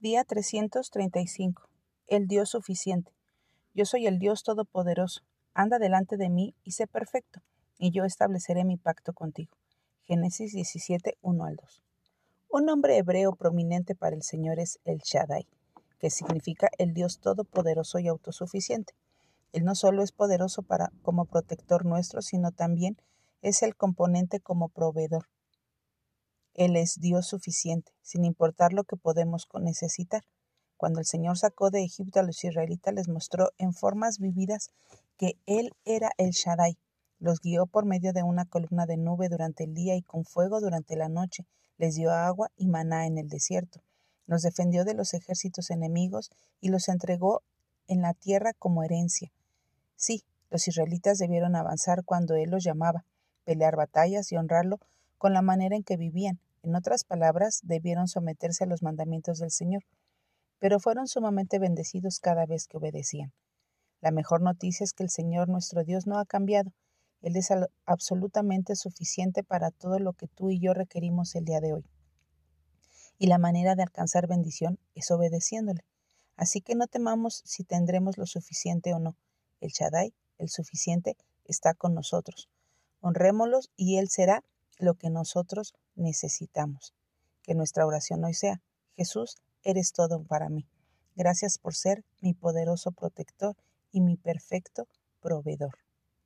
Día 335. El Dios suficiente. Yo soy el Dios Todopoderoso. Anda delante de mí y sé perfecto, y yo estableceré mi pacto contigo. Génesis 17, 1 al 2. Un nombre hebreo prominente para el Señor es el Shaddai, que significa el Dios Todopoderoso y autosuficiente. Él no solo es poderoso para, como protector nuestro, sino también es el componente como proveedor. Él es Dios suficiente, sin importar lo que podemos necesitar. Cuando el Señor sacó de Egipto a los israelitas, les mostró en formas vividas que Él era el Shaddai. Los guió por medio de una columna de nube durante el día y con fuego durante la noche. Les dio agua y maná en el desierto. Los defendió de los ejércitos enemigos y los entregó en la tierra como herencia. Sí, los israelitas debieron avanzar cuando Él los llamaba, pelear batallas y honrarlo con la manera en que vivían. En otras palabras, debieron someterse a los mandamientos del Señor, pero fueron sumamente bendecidos cada vez que obedecían. La mejor noticia es que el Señor nuestro Dios no ha cambiado. Él es absolutamente suficiente para todo lo que tú y yo requerimos el día de hoy. Y la manera de alcanzar bendición es obedeciéndole. Así que no temamos si tendremos lo suficiente o no. El Shaddai, el suficiente, está con nosotros. Honrémoslos y Él será lo que nosotros necesitamos. Que nuestra oración hoy sea, Jesús, eres todo para mí. Gracias por ser mi poderoso protector y mi perfecto proveedor.